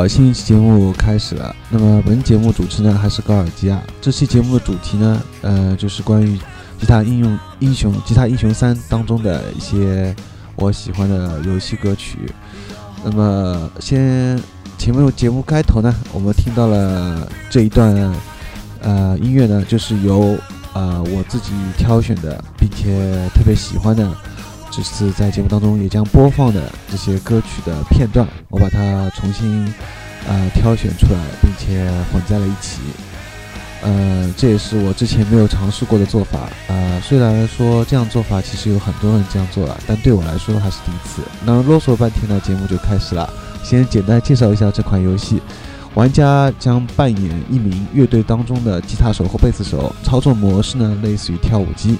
好，新一期节目开始了。那么本节目主持呢还是高尔基啊。这期节目的主题呢，呃，就是关于吉他应用英雄吉他英雄三当中的一些我喜欢的游戏歌曲。那么先前面节目开头呢，我们听到了这一段呃音乐呢，就是由呃我自己挑选的，并且特别喜欢的。这次在节目当中也将播放的这些歌曲的片段，我把它重新呃挑选出来，并且混在了一起。呃，这也是我之前没有尝试过的做法。呃，虽然说这样做法其实有很多人这样做了，但对我来说还是第一次。那啰嗦了半天呢，节目就开始了。先简单介绍一下这款游戏。玩家将扮演一名乐队当中的吉他手或贝斯手，操作模式呢类似于跳舞机。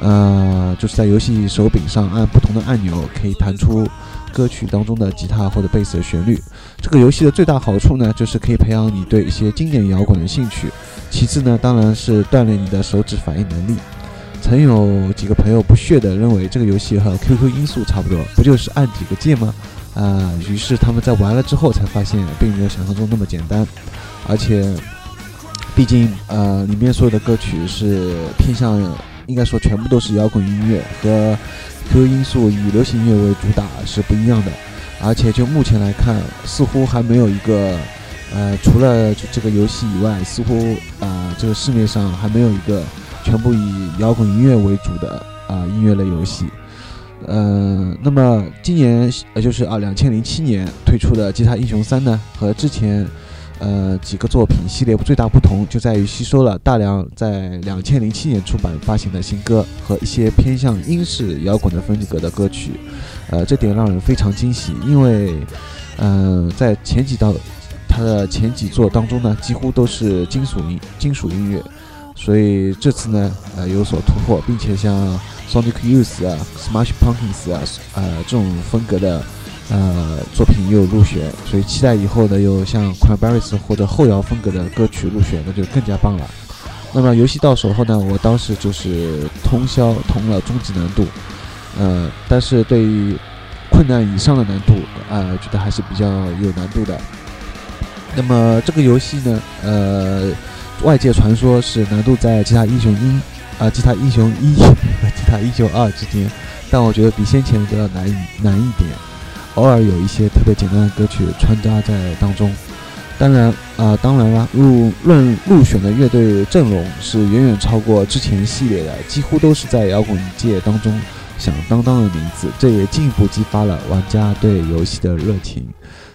呃，就是在游戏手柄上按不同的按钮，可以弹出歌曲当中的吉他或者贝斯的旋律。这个游戏的最大好处呢，就是可以培养你对一些经典摇滚的兴趣。其次呢，当然是锻炼你的手指反应能力。曾有几个朋友不屑地认为这个游戏和 QQ 音速差不多，不就是按几个键吗？啊、于是他们在玩了之后才发现，并没有想象中那么简单，而且，毕竟呃，里面所有的歌曲是偏向，应该说全部都是摇滚音乐，和 QQ 音速以流行音乐为主打是不一样的。而且就目前来看，似乎还没有一个，呃，除了这个游戏以外，似乎啊、这个市面上还没有一个全部以摇滚音乐为主的啊、音乐类游戏。呃，那么今年呃就是啊，两千零七年推出的《吉他英雄三》呢，和之前呃几个作品系列最大不同就在于吸收了大量在两千零七年出版发行的新歌和一些偏向英式摇滚的风格的歌曲，呃，这点让人非常惊喜，因为，嗯，在前几道他的前几作当中呢，几乎都是金属音金属音乐，所以这次呢，呃，有所突破，并且像 Sonic Youth 啊、Smash Pumpkins 啊，呃，这种风格的。呃，作品也有入选，所以期待以后呢，有像 Cranberries 或者后摇风格的歌曲入选，那就更加棒了。那么游戏到手后呢，我当时就是通宵通了终极难度，呃，但是对于困难以上的难度，呃，觉得还是比较有难度的。那么这个游戏呢，呃，外界传说是难度在《吉他英雄一》啊，《吉他英雄一》和《吉他英雄二》之间，但我觉得比先前的都要难难一点。偶尔有一些特别简单的歌曲穿插在当中，当然啊，当然啦，入论入选的乐队阵容是远远超过之前系列的，几乎都是在摇滚界当中响当当的名字，这也进一步激发了玩家对游戏的热情。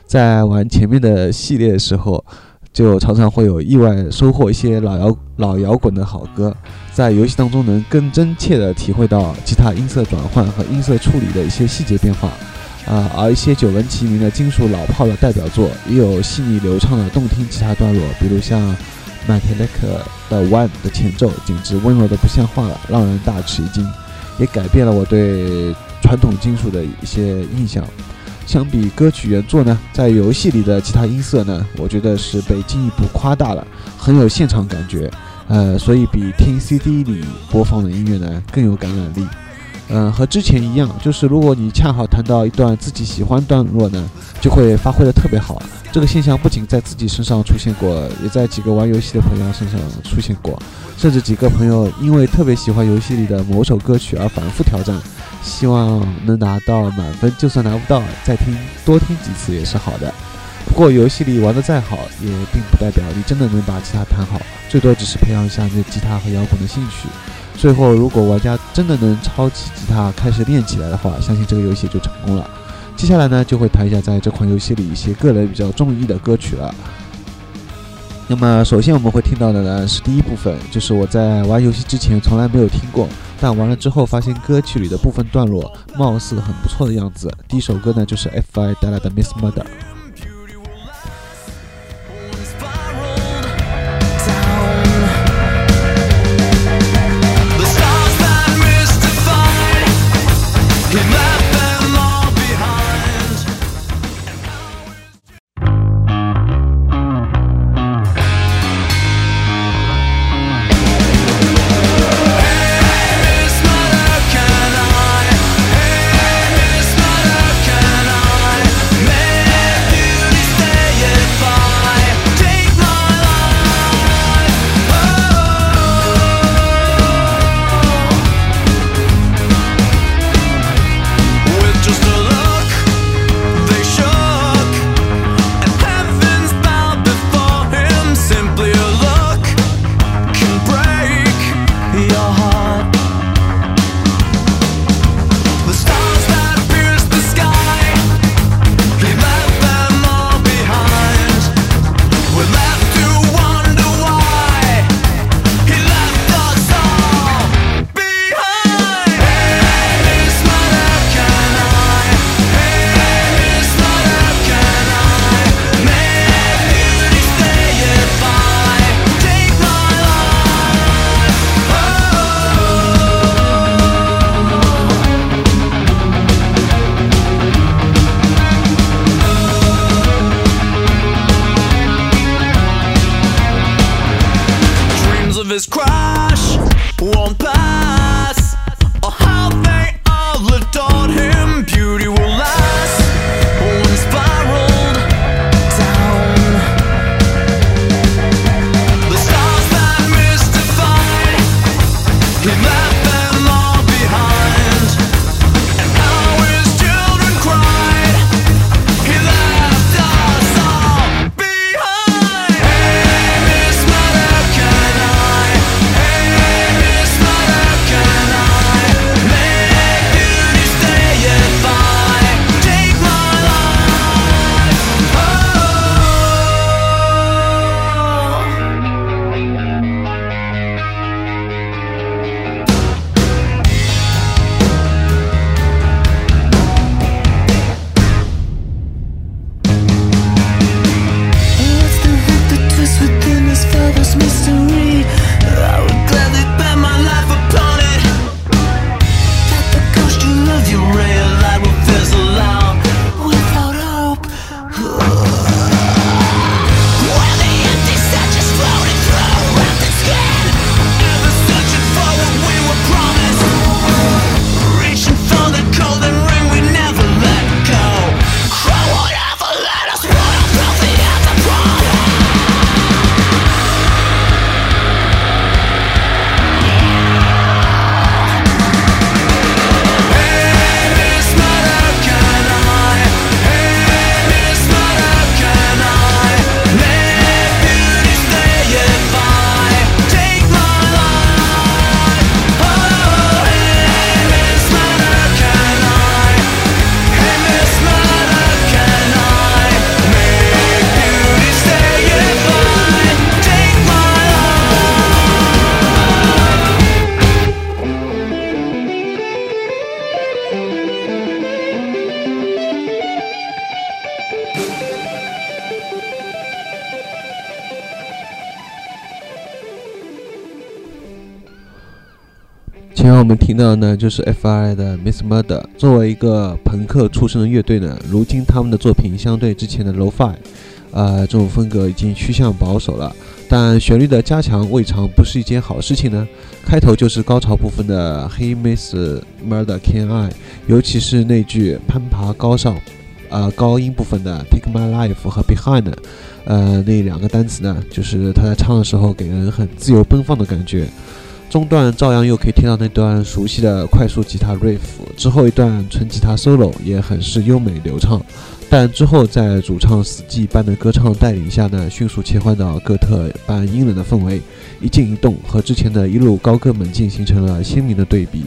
在玩前面的系列的时候，就常常会有意外收获一些老摇老摇滚的好歌，在游戏当中能更真切地体会到吉他音色转换和音色处理的一些细节变化。啊，而一些久闻其名的金属老炮的代表作，也有细腻流畅的动听吉他段落，比如像 m a t e l i c 的 One 的前奏，简直温柔的不像话了，让人大吃一惊，也改变了我对传统金属的一些印象。相比歌曲原作呢，在游戏里的吉他音色呢，我觉得是被进一步夸大了，很有现场感觉，呃，所以比听 CD 里播放的音乐呢更有感染力。嗯，和之前一样，就是如果你恰好弹到一段自己喜欢段落呢，就会发挥的特别好。这个现象不仅在自己身上出现过，也在几个玩游戏的朋友身上出现过，甚至几个朋友因为特别喜欢游戏里的某首歌曲而反复挑战，希望能拿到满分。就算拿不到，再听多听几次也是好的。不过游戏里玩的再好，也并不代表你真的能把吉他弹好，最多只是培养一下你对吉他和摇滚的兴趣。最后，如果玩家真的能抄起吉他开始练起来的话，相信这个游戏就成功了。接下来呢，就会谈一下在这款游戏里一些个人比较中意的歌曲了。那么，首先我们会听到的呢是第一部分，就是我在玩游戏之前从来没有听过，但玩了之后发现歌曲里的部分段落貌似很不错的样子。第一首歌呢就是 F.I. 带来的《Miss Mother》。We Elvis crash, one pass. 们听到的呢，就是 F.I 的 Miss Murder。作为一个朋克出身的乐队呢，如今他们的作品相对之前的 Lo-Fi，呃，这种风格已经趋向保守了。但旋律的加强未尝不是一件好事情呢。开头就是高潮部分的 He Miss Murder Can I，尤其是那句攀爬高上，呃，高音部分的 Take My Life 和 Behind，呃，那两个单词呢，就是他在唱的时候给人很自由奔放的感觉。中段照样又可以听到那段熟悉的快速吉他 riff，之后一段纯吉他 solo 也很是优美流畅，但之后在主唱死寂般的歌唱带领下呢，迅速切换到哥特般阴冷的氛围，一静一动，和之前的一路高歌猛进形成了鲜明的对比。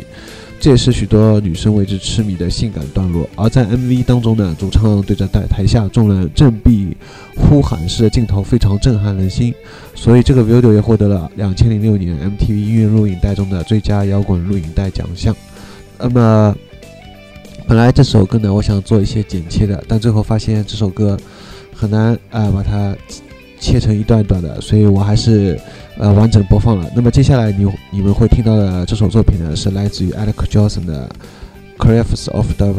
这也是许多女生为之痴迷的性感段落。而在 MV 当中呢，主唱对着台台下众人振臂呼喊式的镜头非常震撼人心，所以这个 video 也获得了2006年 MTV 音乐录影带中的最佳摇滚录影带奖项。那么，本来这首歌呢，我想做一些剪切的，但最后发现这首歌很难啊把它切成一段一段的，所以我还是。呃，完整播放了。那么接下来你你们会听到的这首作品呢，是来自于 Alex Johnson 的《Crafts of Dover》。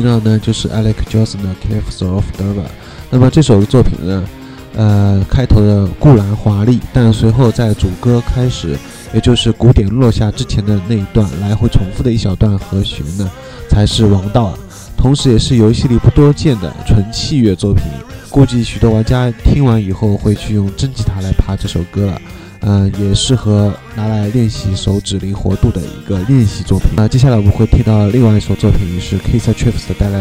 听到呢，就是 Alex Johnson 的《Cliffs of Dover》。那么这首作品呢，呃，开头的固然华丽，但随后在主歌开始，也就是鼓点落下之前的那一段来回重复的一小段和弦呢，才是王道啊！同时，也是游戏里不多见的纯器乐作品。估计许多玩家听完以后会去用真吉他来爬这首歌了。嗯，也适合拿来练习手指灵活度的一个练习作品。那接下来我们会听到另外一首作品，是 k i s s Trips 带来。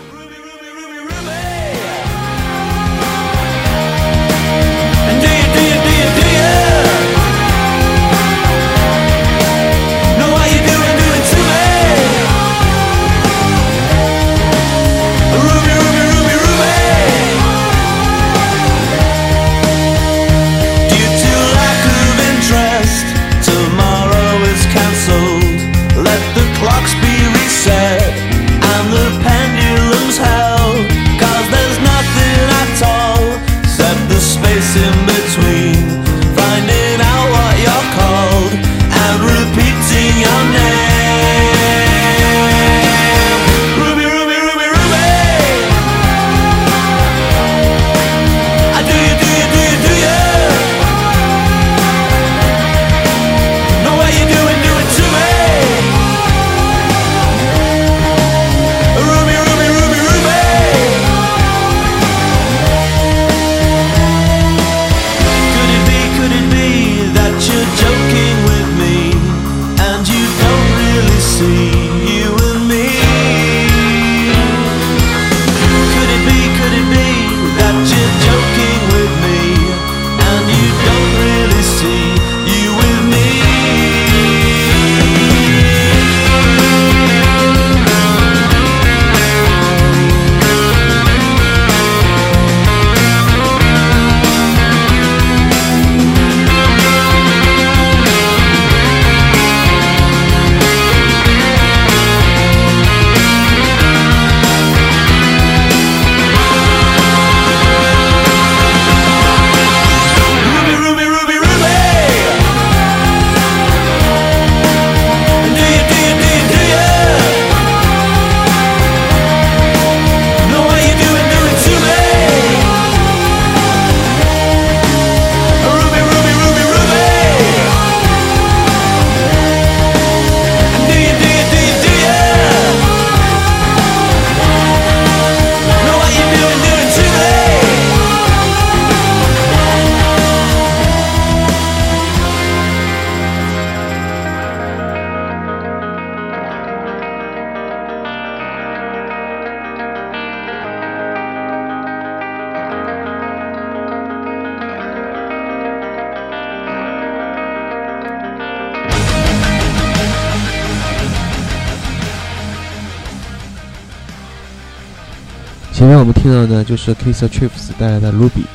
面我们听到的就是 Kiss Trips 带来的 Ruby，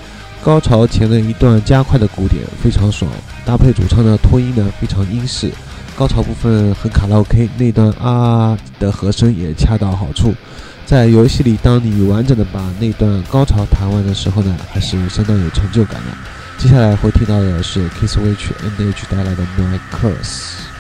高潮前的一段加快的鼓点非常爽，搭配主唱的拖音呢非常英式，高潮部分很卡拉 OK，那段啊的和声也恰到好处。在游戏里，当你完整的把那段高潮弹完的时候呢，还是相当有成就感的。接下来会听到的是 Kiss Witch NH 带来的 My Curse。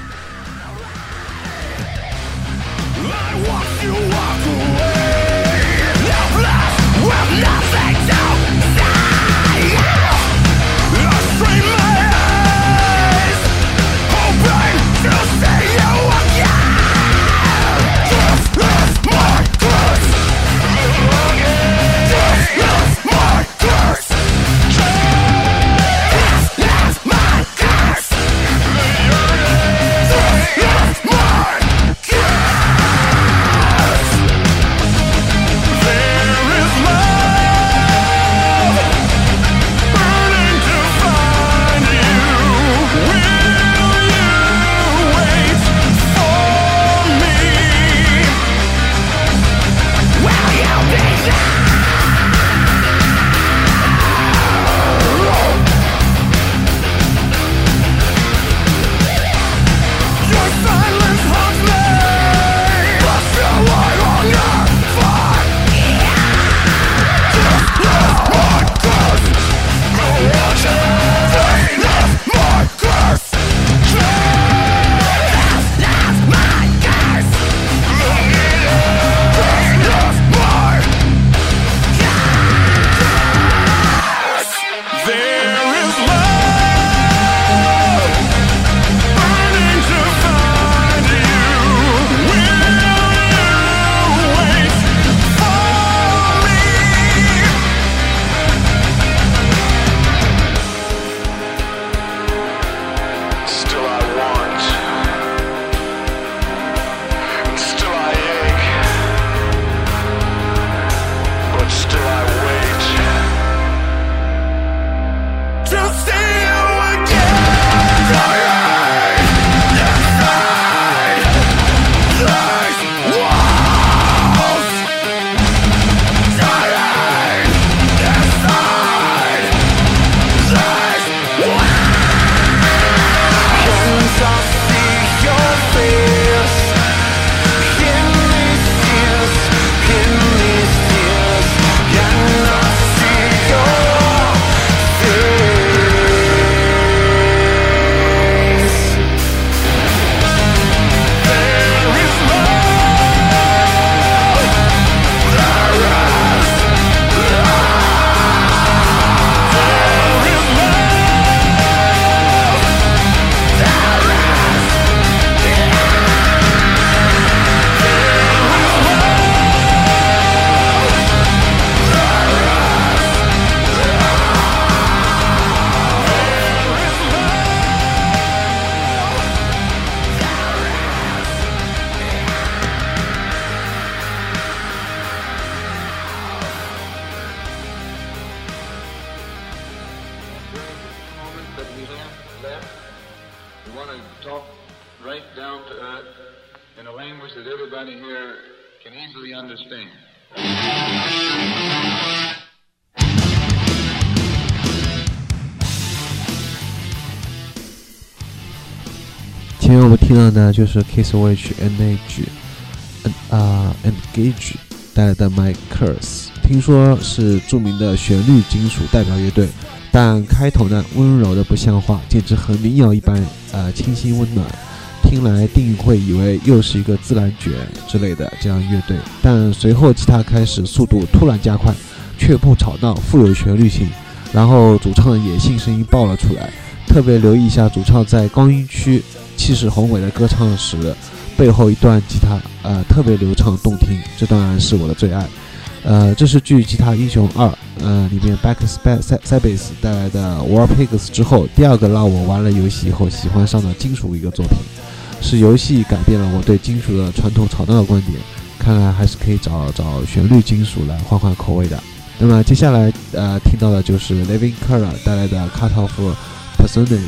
那就是 Kiss Witch N.H. 嗯啊 Engage 带来的 My Curse，听说是著名的旋律金属代表乐队，但开头呢温柔的不像话，简直和民谣一般，呃清新温暖。听来定会以为又是一个自然卷之类的这样乐队，但随后吉他开始速度突然加快，却不吵闹，富有旋律性，然后主唱的野性声音爆了出来。特别留意一下主唱在高音区气势宏伟的歌唱时，背后一段吉他，呃，特别流畅动听，这当然是我的最爱。呃，这是继《吉他英雄二》呃里面 Back Sabbath 带来的 War Pigs 之后，第二个让我玩了游戏以后喜欢上的金属一个作品，是游戏改变了我对金属的传统吵闹的观点。看来还是可以找找旋律金属来换换口味的。那么接下来呃听到的就是 Living Color 带来的 Cut Off Persona。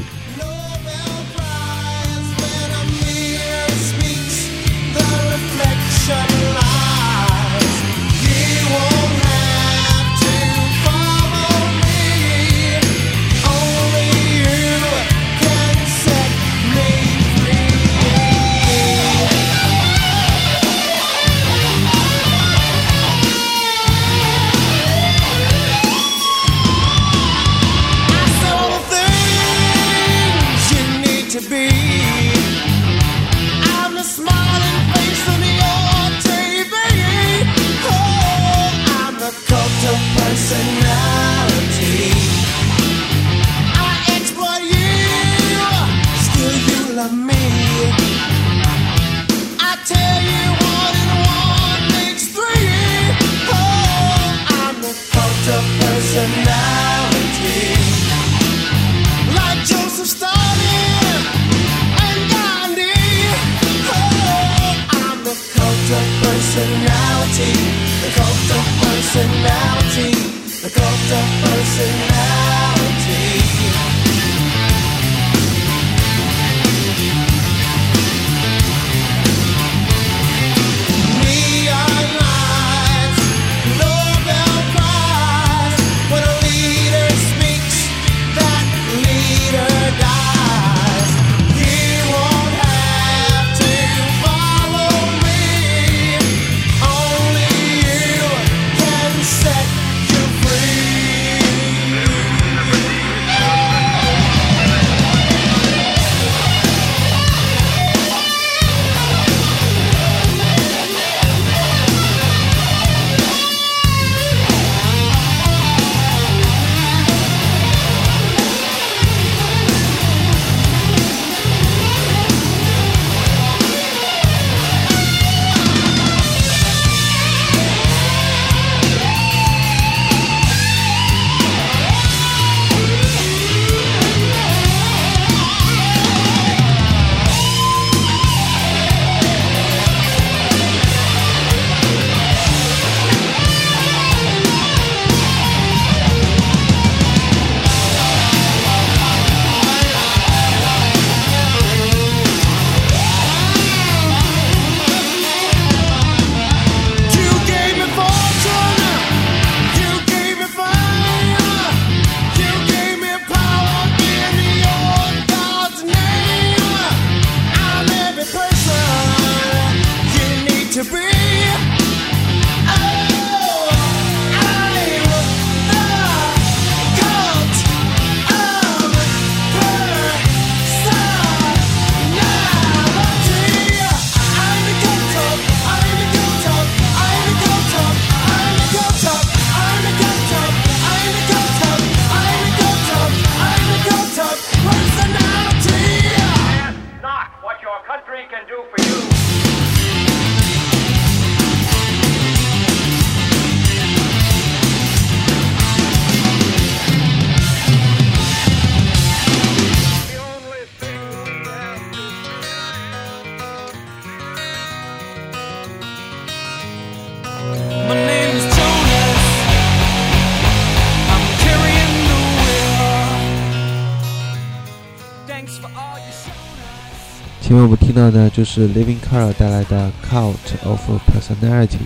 前面我们听到的就是 Living Color 带来的 Cult of Personality，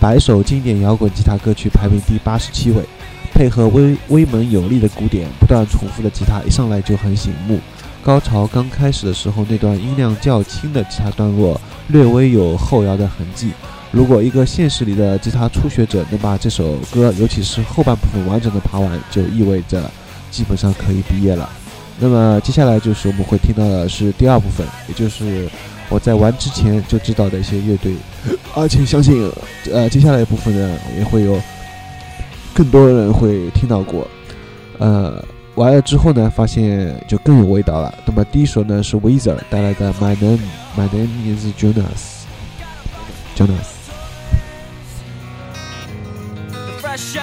百首经典摇滚吉他歌曲排名第八十七位，配合威威猛有力的鼓点，不断重复的吉他一上来就很醒目。高潮刚开始的时候，那段音量较轻的吉他段落略微有后摇的痕迹。如果一个现实里的吉他初学者能把这首歌，尤其是后半部分完整的爬完，就意味着基本上可以毕业了。那么接下来就是我们会听到的是第二部分，也就是我在玩之前就知道的一些乐队，而且相信，呃，接下来一部分呢也会有更多人会听到过，呃，玩了之后呢，发现就更有味道了。那么第一首呢是 Weezer 带来的 My Name My Name Is Jonas，Jonas。fresh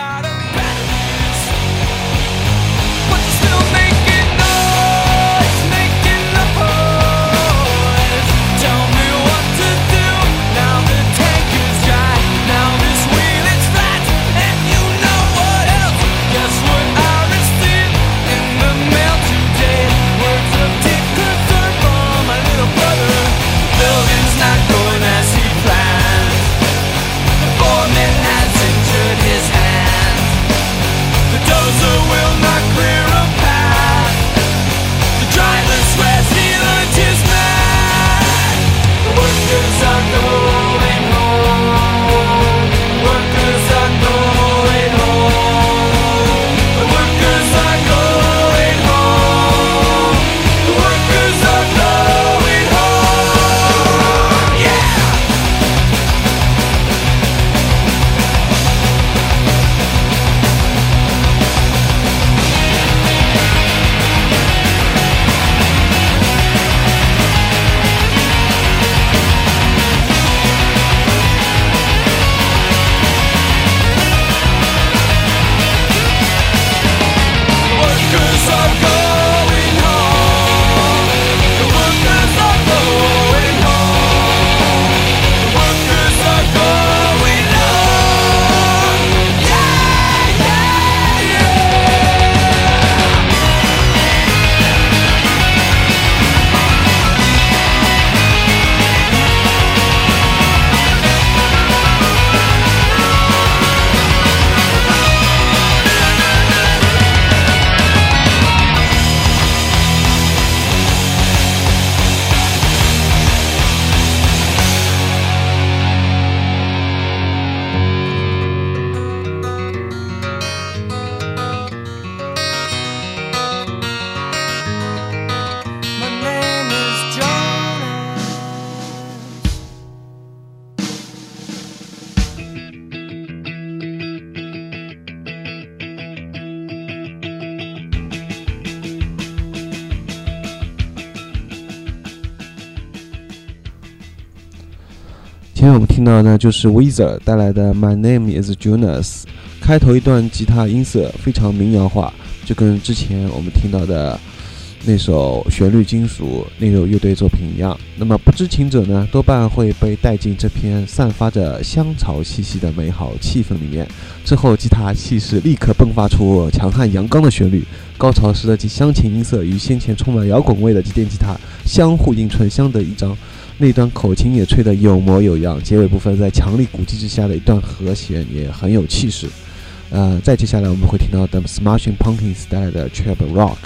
呢，就是 Weezer 带来的 My Name Is Jonas，开头一段吉他音色非常民谣化，就跟之前我们听到的那首旋律金属那首乐队作品一样。那么不知情者呢，多半会被带进这片散发着香草气息的美好气氛里面。之后，吉他气势立刻迸发出强悍阳刚的旋律，高潮时的其乡情音色与先前充满摇滚味的机电吉他相互映衬，相得益彰。那段口琴也吹得有模有样，结尾部分在强力鼓击之下的一段和弦也很有气势。呃，再接下来我们会听到 The Smashing Pumpkins 带来的 Trap Rock。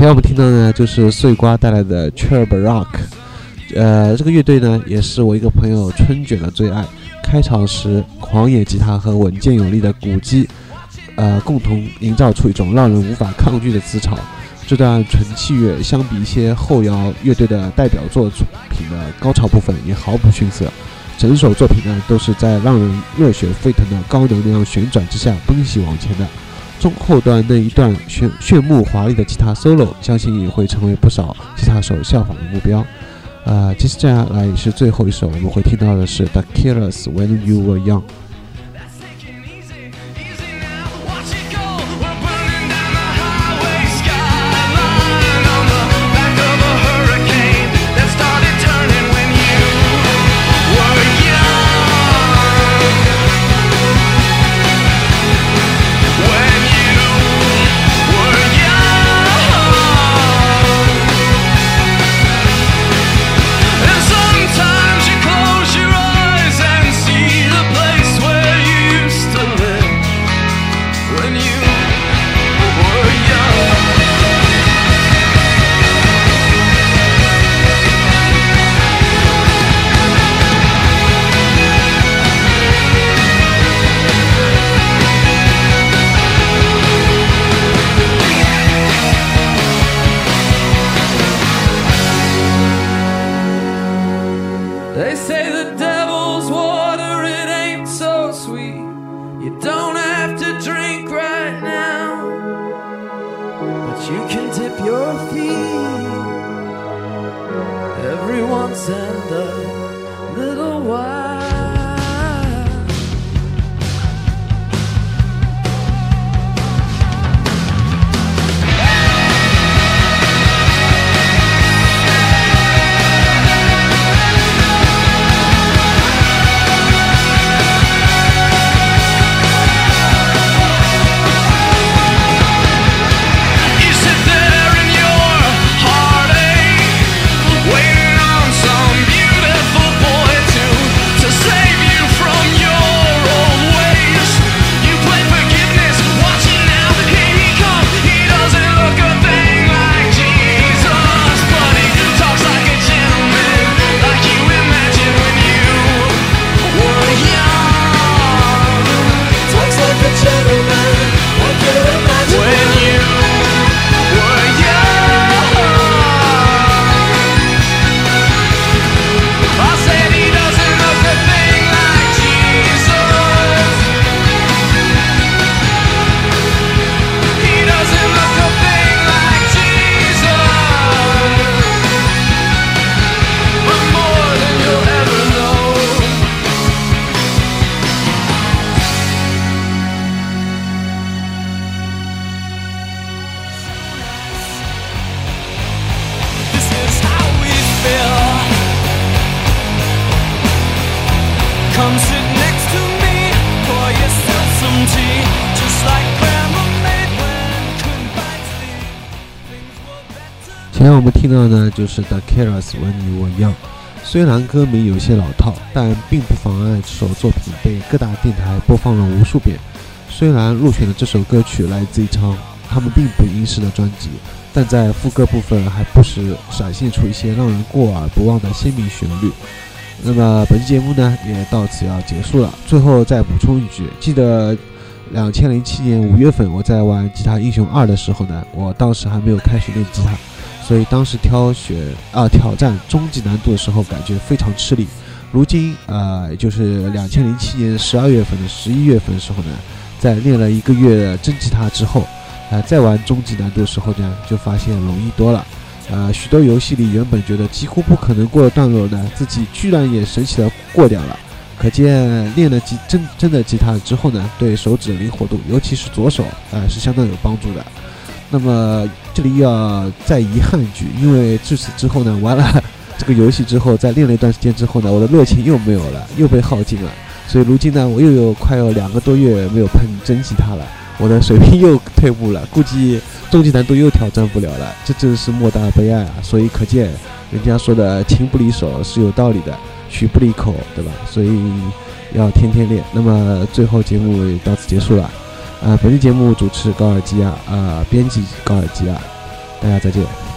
前面我们听到呢，就是碎瓜带来的 Cherub Rock，呃，这个乐队呢，也是我一个朋友春卷的最爱。开场时，狂野吉他和稳健有力的鼓机，呃，共同营造出一种让人无法抗拒的磁场。这段纯器乐相比一些后摇乐队的代表作品的高潮部分也毫不逊色。整首作品呢，都是在让人热血沸腾的高能量旋转之下奔袭往前的。中后段那一段炫炫目华丽的吉他 solo，相信也会成为不少吉他手效仿的目标。呃，接下来也是最后一首，我们会听到的是 The Killers When You Were Young。前面我们听到呢，就是 The Killers When You Were Young。虽然歌名有些老套，但并不妨碍这首作品被各大电台播放了无数遍。虽然入选的这首歌曲来自一张他们并不英式的专辑，但在副歌部分还不时闪现出一些让人过耳不忘的鲜明旋律。那么本期节目呢，也到此要结束了。最后再补充一句，记得两千零七年五月份我在玩《吉他英雄二》的时候呢，我当时还没有开始练吉他，所以当时挑选啊挑战终极难度的时候，感觉非常吃力。如今啊，就是两千零七年十二月份的十一月份的时候呢，在练了一个月的真吉他之后，啊，再玩终极难度的时候呢，就发现容易多了。呃，许多游戏里原本觉得几乎不可能过的段落呢，自己居然也神奇的过掉了。可见练了吉真真的吉他之后呢，对手指的灵活度，尤其是左手，呃，是相当有帮助的。那么这里要再遗憾一句，因为至此之后呢，玩了 这个游戏之后，在练了一段时间之后呢，我的热情又没有了，又被耗尽了。所以如今呢，我又有快要两个多月没有碰真吉他了，我的水平又退步了，估计终极难度又挑战不了了，这真是莫大的悲哀啊！所以可见，人家说的情不离手是有道理的，曲不离口，对吧？所以要天天练。那么最后节目到此结束了。啊、本期节目主持高尔基亚，啊、编辑高尔基亚，大家再见。